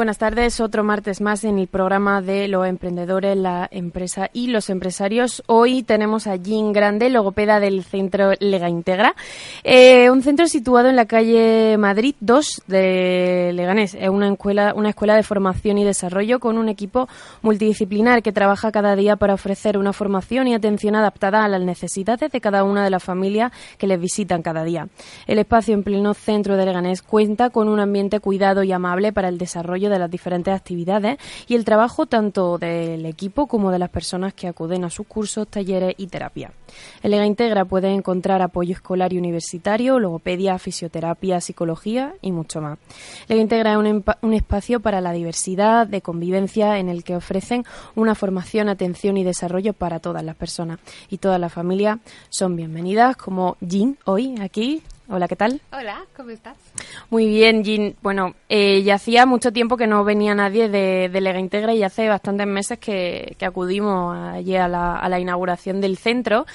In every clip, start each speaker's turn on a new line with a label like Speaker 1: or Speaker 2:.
Speaker 1: Buenas tardes, otro martes más en el programa de los emprendedores, la empresa y los empresarios. Hoy tenemos a Jean Grande, logopeda del centro Lega Integra, eh, un centro situado en la calle Madrid 2 de Leganés. Es una escuela, una escuela de formación y desarrollo con un equipo multidisciplinar que trabaja cada día para ofrecer una formación y atención adaptada a las necesidades de cada una de las familias que les visitan cada día. El espacio en pleno centro de Leganés cuenta con un ambiente cuidado y amable para el desarrollo de las diferentes actividades y el trabajo tanto del equipo como de las personas que acuden a sus cursos, talleres y terapia. En Lega Integra puede encontrar apoyo escolar y universitario, logopedia, fisioterapia, psicología y mucho más. Lega Integra es un, un espacio para la diversidad de convivencia en el que ofrecen una formación, atención y desarrollo para todas las personas y todas las familias son bienvenidas como Jean hoy aquí Hola, ¿qué tal?
Speaker 2: Hola, ¿cómo estás?
Speaker 1: Muy bien, Jean. Bueno, eh, ya hacía mucho tiempo que no venía nadie de, de Lega Integra y hace bastantes meses que, que acudimos allí a la, a la, inauguración del centro.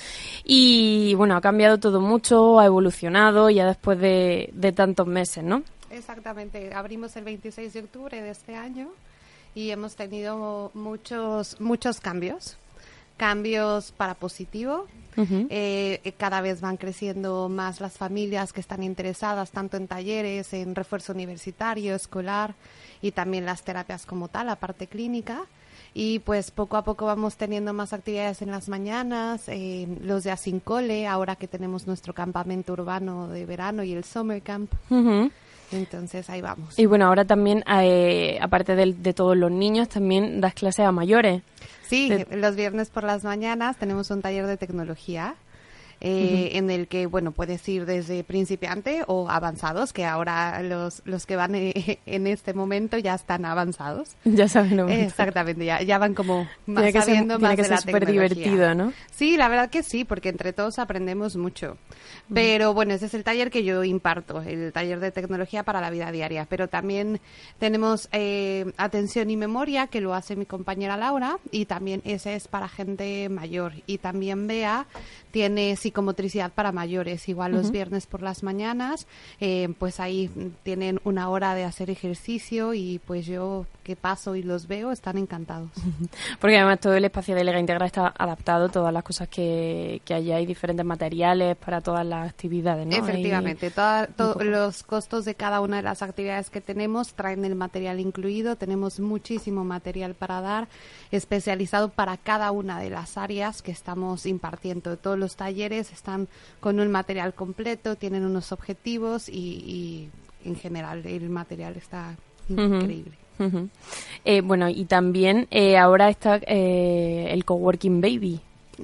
Speaker 1: Y bueno, ha cambiado todo mucho, ha evolucionado ya después de, de tantos meses, ¿no?
Speaker 2: Exactamente. Abrimos el 26 de octubre de este año y hemos tenido muchos, muchos cambios cambios para positivo. Uh -huh. eh, cada vez van creciendo más las familias que están interesadas tanto en talleres, en refuerzo universitario, escolar y también las terapias como tal, la parte clínica. Y pues poco a poco vamos teniendo más actividades en las mañanas, eh, los de Asincole, ahora que tenemos nuestro campamento urbano de verano y el Summer Camp. Uh -huh. Entonces ahí vamos.
Speaker 1: Y bueno, ahora también, eh, aparte de, de, todos los niños, también das clases a mayores.
Speaker 2: Sí, los viernes por las mañanas tenemos un taller de tecnología. Eh, uh -huh. en el que, bueno, puedes ir desde principiante o avanzados, que ahora los, los que van eh, en este momento ya están avanzados.
Speaker 1: Ya saben lo
Speaker 2: Exactamente, ya, ya van como más
Speaker 1: tiene que
Speaker 2: sabiendo
Speaker 1: ser,
Speaker 2: más
Speaker 1: tiene que
Speaker 2: de
Speaker 1: ser
Speaker 2: la
Speaker 1: súper divertido, ¿no?
Speaker 2: Sí, la verdad que sí, porque entre todos aprendemos mucho. Pero bueno, ese es el taller que yo imparto, el taller de tecnología para la vida diaria. Pero también tenemos eh, atención y memoria, que lo hace mi compañera Laura, y también ese es para gente mayor. Y también Bea tiene psicomotricidad para mayores, igual los uh -huh. viernes por las mañanas, eh, pues ahí tienen una hora de hacer ejercicio y pues yo que paso y los veo están encantados.
Speaker 1: Porque además todo el espacio de Lega Integra está adaptado, todas las cosas que, que hay, hay diferentes materiales para todas las actividades, ¿no?
Speaker 2: Efectivamente, toda, to los costos de cada una de las actividades que tenemos traen el material incluido, tenemos muchísimo material para dar, especializado para cada una de las áreas que estamos impartiendo. Todos los talleres están con un material completo, tienen unos objetivos y, y en general el material está increíble.
Speaker 1: Uh -huh. Uh -huh. Eh, bueno, y también eh, ahora está eh, el Coworking Baby.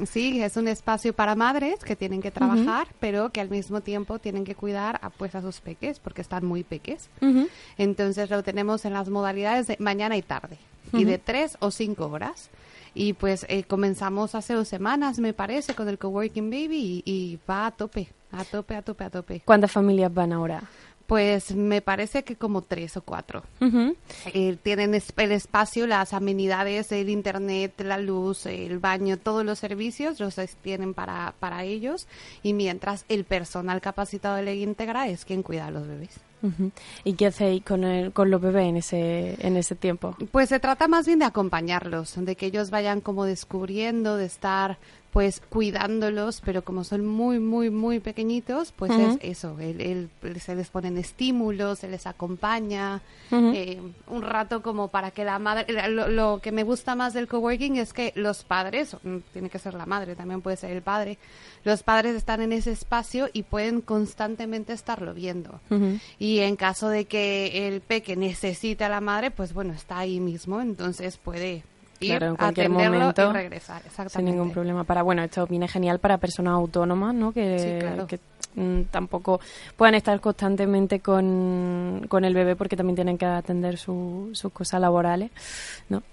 Speaker 2: Sí, es un espacio para madres que tienen que trabajar, uh -huh. pero que al mismo tiempo tienen que cuidar a, pues, a sus peques, porque están muy peques. Uh -huh. Entonces lo tenemos en las modalidades de mañana y tarde, y de tres o cinco horas. Y pues eh, comenzamos hace dos semanas, me parece, con el Coworking Baby y, y va a tope, a tope, a tope, a tope.
Speaker 1: ¿Cuántas familias van ahora?
Speaker 2: Pues me parece que como tres o cuatro.
Speaker 1: Uh -huh.
Speaker 2: eh, tienen es, el espacio, las amenidades, el internet, la luz, el baño, todos los servicios los tienen para, para ellos. Y mientras el personal capacitado de ley íntegra es quien cuida a los bebés.
Speaker 1: Uh -huh. ¿Y qué hacéis con, el, con los bebés en ese, en ese tiempo?
Speaker 2: Pues se trata más bien de acompañarlos, de que ellos vayan como descubriendo, de estar pues cuidándolos, pero como son muy, muy, muy pequeñitos, pues uh -huh. es eso, el, el, se les ponen estímulos, se les acompaña, uh -huh. eh, un rato como para que la madre, lo, lo, que me gusta más del coworking es que los padres, mm, tiene que ser la madre, también puede ser el padre, los padres están en ese espacio y pueden constantemente estarlo viendo. Uh -huh. Y en caso de que el peque necesite a la madre, pues bueno, está ahí mismo, entonces puede ir
Speaker 1: claro, en cualquier
Speaker 2: atenderlo
Speaker 1: momento,
Speaker 2: y regresar. Exactamente.
Speaker 1: Sin ningún problema. Para, bueno, esto viene genial para personas autónomas, ¿no? Que,
Speaker 2: sí, claro.
Speaker 1: que mm, tampoco puedan estar constantemente con, con, el bebé porque también tienen que atender su, sus cosas laborales, ¿no?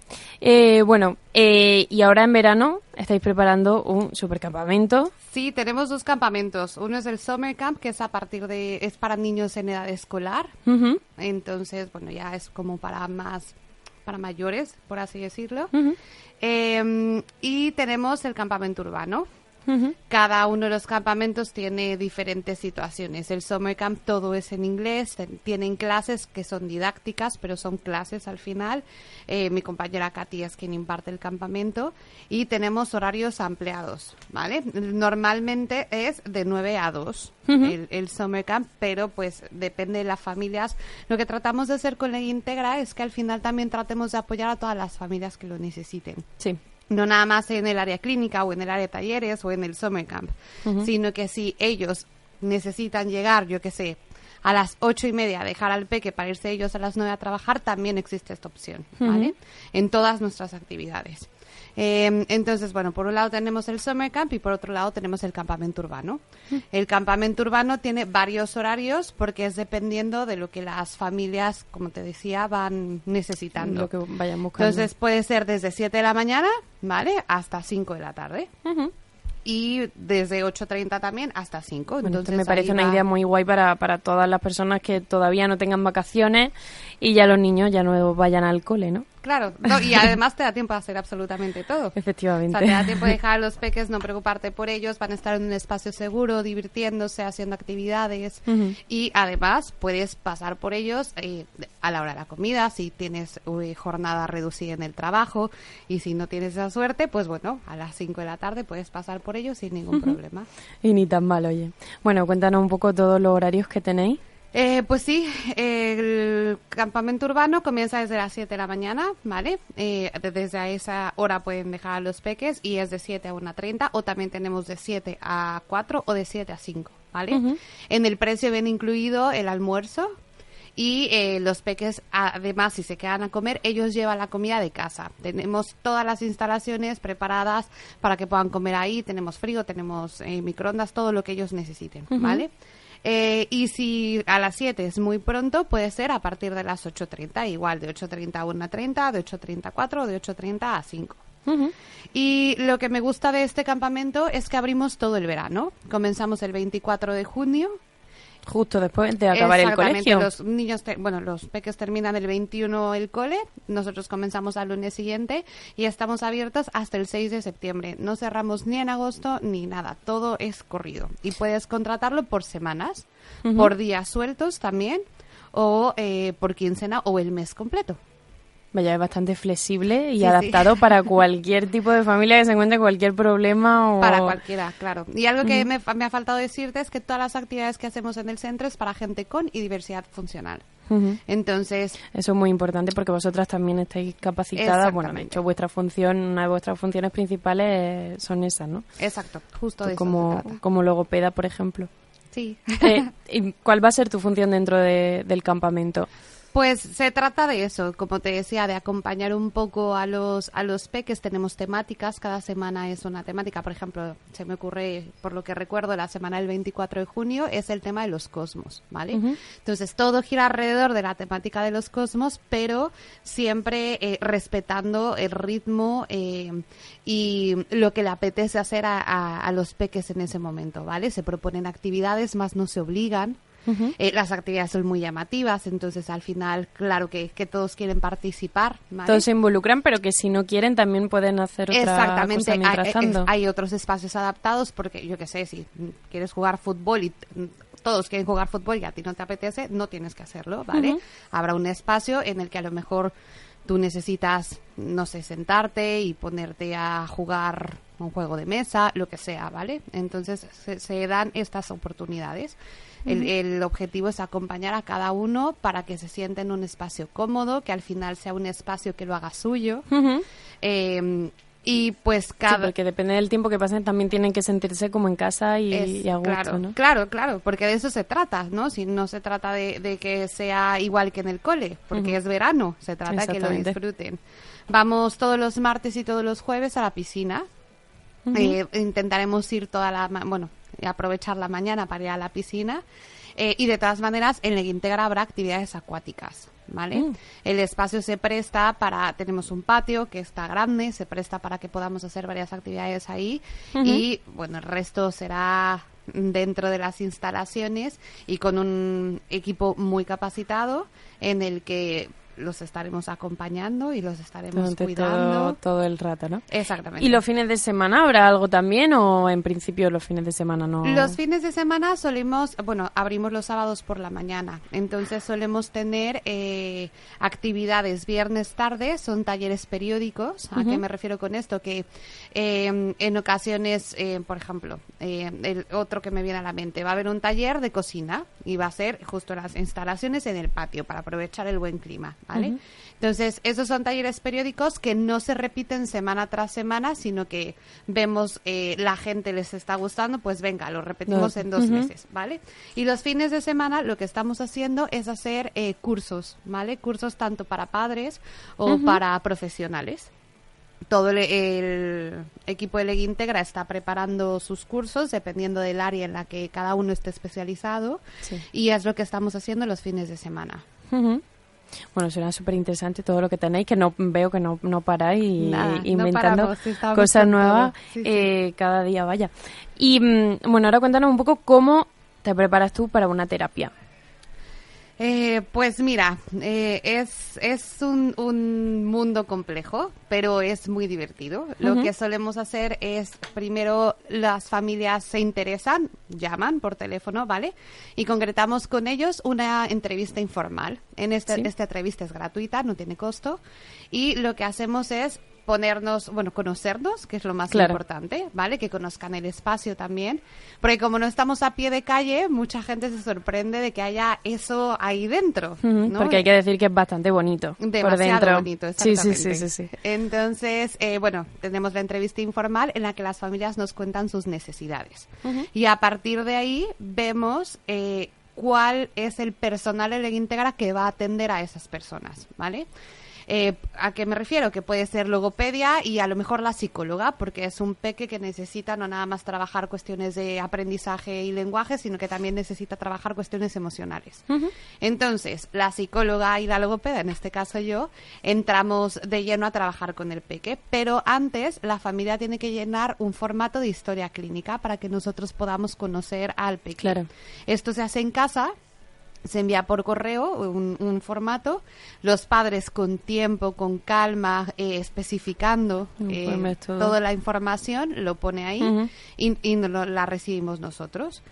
Speaker 1: Eh, bueno, eh, y ahora en verano estáis preparando un supercampamento.
Speaker 2: Sí, tenemos dos campamentos. Uno es el Summer Camp, que es a partir de, es para niños en edad escolar.
Speaker 1: Uh -huh.
Speaker 2: Entonces, bueno, ya es como para más para mayores, por así decirlo.
Speaker 1: Uh -huh.
Speaker 2: eh, y tenemos el campamento urbano, Cada uno de los campamentos tiene diferentes situaciones. El summer camp todo es en inglés, tienen clases que son didácticas, pero son clases al final. Eh, mi compañera Katy es quien imparte el campamento y tenemos horarios ampliados, ¿vale? Normalmente es de 9 a 2 el, el, summer camp, pero pues depende de las familias. Lo que tratamos de hacer con la Integra es que al final también tratemos de apoyar a todas las familias que lo necesiten.
Speaker 1: Sí
Speaker 2: no nada más en el área clínica o en el área de talleres o en el summer camp, sino que si ellos necesitan llegar, yo qué sé, a las ocho y media, dejar al peque para irse ellos a las nueve a trabajar, también existe esta opción, ¿vale? En todas nuestras actividades. Eh, entonces, bueno, por un lado tenemos el summer camp y por otro lado tenemos el campamento urbano. El campamento urbano tiene varios horarios porque es dependiendo de lo que las familias, como te decía, van necesitando.
Speaker 1: Lo que vayan buscando.
Speaker 2: Entonces puede ser desde 7 de la mañana, ¿vale? Hasta 5 de la tarde y desde 8.30 también hasta 5. Entonces
Speaker 1: me parece una idea muy guay para, para todas las personas que todavía no tengan vacaciones y ya los niños ya no vayan al cole, ¿no?
Speaker 2: Claro, y además te da tiempo a hacer absolutamente todo.
Speaker 1: Efectivamente.
Speaker 2: O sea, te da tiempo de dejar a los peques, no preocuparte por ellos, van a estar en un espacio seguro, divirtiéndose, haciendo actividades y además puedes pasar por ellos eh, a la hora de la comida, si tienes jornada reducida en el trabajo y si no tienes esa suerte, pues bueno, a las 5 de la tarde puedes pasar por ellos sin ningún problema.
Speaker 1: Y ni tan mal, oye. Bueno, cuéntanos un poco todos los horarios que tenéis.
Speaker 2: Eh, pues sí, el campamento urbano comienza desde las 7 de la mañana, ¿vale? Eh, desde esa hora pueden dejar a los peques y es de 7 a 1.30 o también tenemos de 7 a 4 o de 7 a 5, ¿vale? En el precio viene incluido el almuerzo y eh, los peques, además, si se quedan a comer, ellos llevan la comida de casa. Tenemos todas las instalaciones preparadas para que puedan comer ahí, tenemos frío, tenemos microondas, todo lo que ellos necesiten, ¿vale? Eh, y si a las 7 es muy pronto, puede ser a partir de las 8.30, igual de 8.30 a 1.30, de 8.30 a 4, de 8.30 a 5. Y lo que me gusta de este campamento es que abrimos todo el verano. Comenzamos el 24 de junio
Speaker 1: Justo después de acabar el colegio.
Speaker 2: Los niños, bueno, los peques terminan el 21 el cole, nosotros comenzamos al lunes siguiente y estamos abiertos hasta el 6 de septiembre. No cerramos ni en agosto ni nada, todo es corrido. Y puedes contratarlo por semanas, por días sueltos también, o eh, por quincena o el mes completo.
Speaker 1: Vaya, es bastante flexible y adaptado para cualquier tipo de familia que se encuentre cualquier problema o...
Speaker 2: Para cualquiera, claro. Y algo que me, ha faltado decirte es que todas las actividades que hacemos en el centro es para gente con y diversidad funcional. Entonces...
Speaker 1: Eso es muy importante porque vosotras también estáis capacitadas. Bueno, de hecho, vuestra función, una de vuestras funciones principales son esas, ¿no?
Speaker 2: Exacto, justo de
Speaker 1: como, como logopeda, por ejemplo.
Speaker 2: Sí.
Speaker 1: Eh, ¿Y cuál va a ser tu función dentro del campamento?
Speaker 2: Pues se trata de eso, como te decía, de acompañar un poco a los a los peques. Tenemos temáticas, cada semana es una temática. Por ejemplo, se me ocurre, por lo que recuerdo, la semana del 24 de junio es el tema de los cosmos, ¿vale? Entonces todo gira alrededor de la temática de los cosmos, pero siempre eh, respetando el ritmo eh, y lo que le apetece hacer a, a los peques en ese momento, ¿vale? Se proponen actividades, más no se obligan, eh, las actividades son muy llamativas, entonces al final, claro que, que todos quieren participar.
Speaker 1: Todos se involucran, pero que si no quieren también pueden hacer otra
Speaker 2: Exactamente,
Speaker 1: cosa
Speaker 2: hay, hay, otros espacios adaptados porque yo que sé, si quieres jugar fútbol y todos quieren jugar fútbol y a ti no te apetece, no tienes que hacerlo, ¿vale? Habrá un espacio en el que a lo mejor tú necesitas, no sé, sentarte y ponerte a jugar un juego de mesa, lo que sea, ¿vale? Entonces se dan estas oportunidades. El, objetivo es acompañar a cada uno para que se sienta en un espacio cómodo, que al final sea un espacio que lo haga suyo. Em, y pues cada... Sí,
Speaker 1: porque depende del tiempo que pasen, también tienen que sentirse como en casa y, a gusto,
Speaker 2: claro,
Speaker 1: ¿no?
Speaker 2: Claro, claro, porque de eso se trata, ¿no? Si no se trata de, que sea igual que en el cole, porque es verano, se trata de que lo disfruten. Vamos todos los martes y todos los jueves a la piscina. Eh, intentaremos ir toda la... Bueno, aprovechar la mañana para ir a la piscina. Eh, y de todas maneras, en el Integra habrá actividades acuáticas, ¿vale? Mm. El espacio se presta para, tenemos un patio que está grande, se presta para que podamos hacer varias actividades ahí y, bueno, el resto será dentro de las instalaciones y con un equipo muy capacitado en el que los estaremos acompañando y los estaremos cuidando.
Speaker 1: Todo, todo, el rato, ¿no?
Speaker 2: Exactamente.
Speaker 1: ¿Y los fines de semana habrá algo también o en principio los fines de semana no?
Speaker 2: Los fines de semana solimos, bueno, abrimos los sábados por la mañana, entonces solemos tener eh, actividades viernes tarde, son talleres periódicos. ¿A qué me refiero con esto? Que eh, en ocasiones, eh, por ejemplo, el otro que me viene a la mente, va a haber un taller de cocina y va a ser justo las instalaciones en el patio para aprovechar el buen clima, ¿vale? Entonces, esos son talleres periódicos que no se repiten semana tras semana, sino que vemos eh, la gente les está gustando, pues venga, lo repetimos en dos meses, ¿vale? Y los fines de semana lo que estamos haciendo es hacer eh, cursos, ¿vale? Cursos tanto para padres o para profesionales todo el, equipo de Leg Integra está preparando sus cursos dependiendo del área en la que cada uno esté especializado y es lo que estamos haciendo los fines de semana.
Speaker 1: Bueno, suena súper interesante todo lo que tenéis, que no veo que no, no paráis inventando cosas nuevas eh, cada día, vaya. Y mm, bueno, ahora cuéntanos un poco cómo te preparas tú para una terapia.
Speaker 2: Eh, pues mira, eh, es, es un, un, mundo complejo, pero es muy divertido. Lo que solemos hacer es, primero, las familias se interesan, llaman por teléfono, ¿vale? Y concretamos con ellos una entrevista informal. En este, esta entrevista es gratuita, no tiene costo. Y lo que hacemos es ponernos, bueno, conocernos, que es lo más importante, ¿vale? Que conozcan el espacio también. Porque como no estamos a pie de calle, mucha gente se sorprende de que haya eso ahí dentro.
Speaker 1: Porque hay que decir que es bastante bonito.
Speaker 2: Demasiado por dentro. bonito, exactamente. Sí, sí, sí, sí, Entonces, eh, bueno, tenemos la entrevista informal en la que las familias nos cuentan sus necesidades. Y a partir de ahí vemos eh, cuál es el personal en la íntegra que va a atender a esas personas, ¿vale? Eh, ¿A qué me refiero? Que puede ser logopedia y a lo mejor la psicóloga, porque es un peque que necesita no nada más trabajar cuestiones de aprendizaje y lenguaje, sino que también necesita trabajar cuestiones emocionales. Entonces, la psicóloga y la logopeda, en este caso yo, entramos de lleno a trabajar con el peque, pero antes la familia tiene que llenar un formato de historia clínica para que nosotros podamos conocer al peque.
Speaker 1: Claro.
Speaker 2: Esto se hace en casa se envía por correo un, formato, los padres con tiempo, con calma, eh, especificando eh, toda la información, lo pone ahí y, la recibimos nosotros.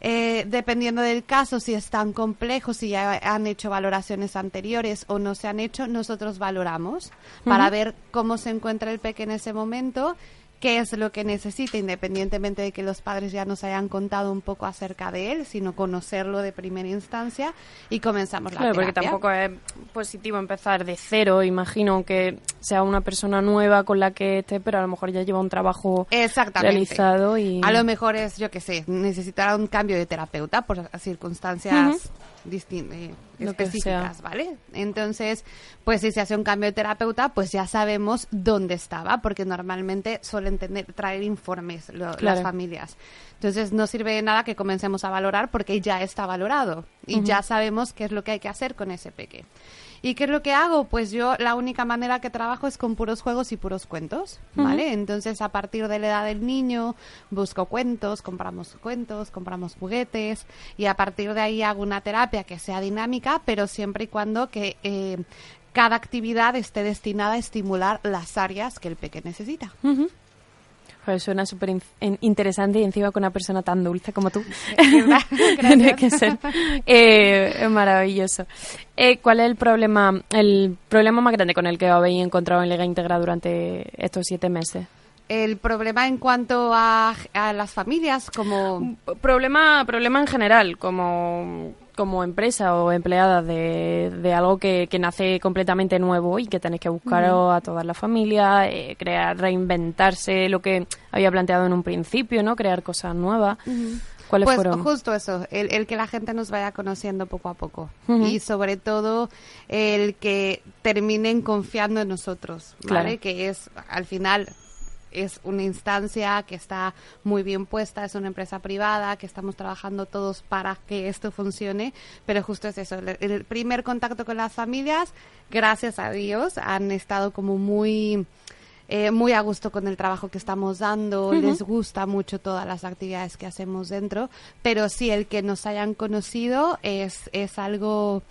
Speaker 2: Eh, dependiendo del caso, si es tan complejo, si ya han hecho valoraciones anteriores o no se han hecho, nosotros valoramos para ver cómo se encuentra el peque en ese momento qué es lo que necesita, independientemente de que los padres ya nos hayan contado un poco acerca de él, sino conocerlo de primera instancia y comenzamos la
Speaker 1: claro, porque tampoco es positivo empezar de cero, imagino que sea una persona nueva con la que esté, pero a lo mejor ya lleva un trabajo realizado y...
Speaker 2: A lo mejor es, yo qué sé, necesitará un cambio de terapeuta por circunstancias eh, específicas, ¿vale? Entonces, pues si se hace un cambio de terapeuta, pues ya sabemos dónde estaba, porque normalmente suelen tener, traer informes las familias. Entonces, no sirve de nada que comencemos a valorar porque ya está valorado y ya sabemos qué es lo que hay que hacer con ese peque. ¿Y qué es lo que hago? Pues yo la única manera que trabajo es con puros juegos y puros cuentos, ¿vale? Entonces a partir de la edad del niño busco cuentos, compramos cuentos, compramos juguetes y a partir de ahí hago una terapia que sea dinámica, pero siempre y cuando que eh, cada actividad esté destinada a estimular las áreas que el pequeño necesita.
Speaker 1: Pues suena súper interesante y encima con una persona tan dulce como tú. Tiene que ser eh, maravilloso. Eh, ¿Cuál es el problema, el problema más grande con el que habéis encontrado en Lega Integra durante estos siete meses?
Speaker 2: el problema en cuanto a, a, las familias como
Speaker 1: problema problema en general como como empresa o empleada de, de algo que, que, nace completamente nuevo y que tenéis que buscar a toda la familia, eh, crear, reinventarse lo que había planteado en un principio, ¿no? Crear cosas nuevas. ¿Cuáles
Speaker 2: pues
Speaker 1: fueron?
Speaker 2: justo eso, el, el, que la gente nos vaya conociendo poco a poco y sobre todo el que terminen confiando en nosotros, ¿vale? Que es al final es una instancia que está muy bien puesta, es una empresa privada, que estamos trabajando todos para que esto funcione, pero justo es eso, el, primer contacto con las familias, gracias a Dios, han estado como muy... Eh, muy a gusto con el trabajo que estamos dando, les gusta mucho todas las actividades que hacemos dentro, pero sí el que nos hayan conocido es, es algo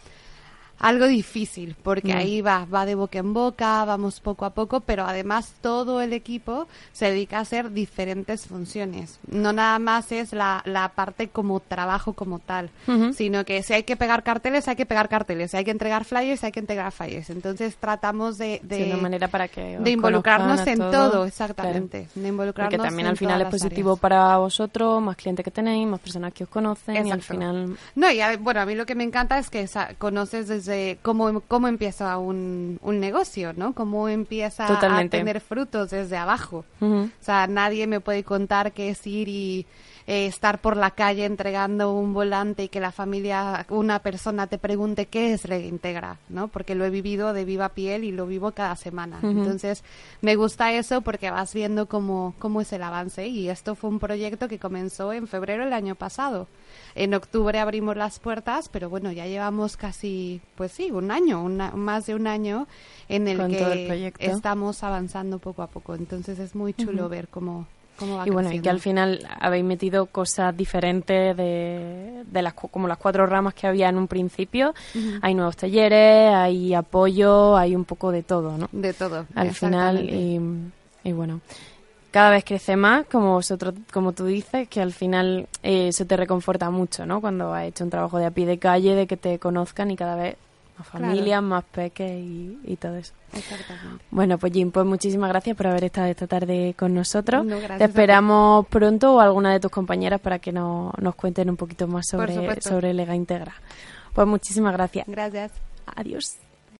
Speaker 2: algo difícil, porque ahí va, va de boca en boca, vamos poco a poco, pero además todo el equipo se dedica a hacer diferentes funciones. No nada más es la, la parte como trabajo como tal, sino que si hay que pegar carteles, hay que pegar carteles, si hay que entregar flyers, hay que entregar flyers. Entonces tratamos de, de,
Speaker 1: manera para que
Speaker 2: de involucrarnos en todo, exactamente. De involucrarnos
Speaker 1: porque también al final es positivo para vosotros, más clientes que tenéis, más personas que os conocen y al final...
Speaker 2: No, y bueno, a mí lo que me encanta es que conoces desde cómo, cómo empieza un, un negocio, ¿no? Cómo empieza a tener frutos desde abajo. O sea, nadie me puede contar qué es ir y eh, estar por la calle entregando un volante y que la familia, una persona te pregunte qué es Reintegra, ¿no? Porque lo he vivido de viva piel y lo vivo cada semana. Entonces, me gusta eso porque vas viendo cómo, cómo es el avance y esto fue un proyecto que comenzó en febrero del año pasado. En octubre abrimos las puertas, pero bueno, ya llevamos casi, pues sí, un año, más de un año en el que estamos avanzando poco a poco. Entonces es muy chulo ver cómo, cómo va
Speaker 1: y bueno, y que al final habéis metido cosas diferentes de, de las como las cuatro ramas que había en un principio. Hay nuevos talleres, hay apoyo, hay un poco de todo, ¿no?
Speaker 2: De todo.
Speaker 1: Al final y, y bueno cada vez crece más, como vosotros, como tú dices, que al final eh, eso te reconforta mucho, ¿no? Cuando has hecho un trabajo de a pie de calle, de que te conozcan y cada vez más familias, más peques y, todo eso.
Speaker 2: Exactamente.
Speaker 1: Bueno, pues Jim, pues muchísimas gracias por haber estado esta tarde con nosotros. te esperamos pronto o alguna de tus compañeras para que nos cuenten un poquito más sobre, sobre Lega Integra. Pues muchísimas gracias.
Speaker 2: Gracias.
Speaker 1: Adiós.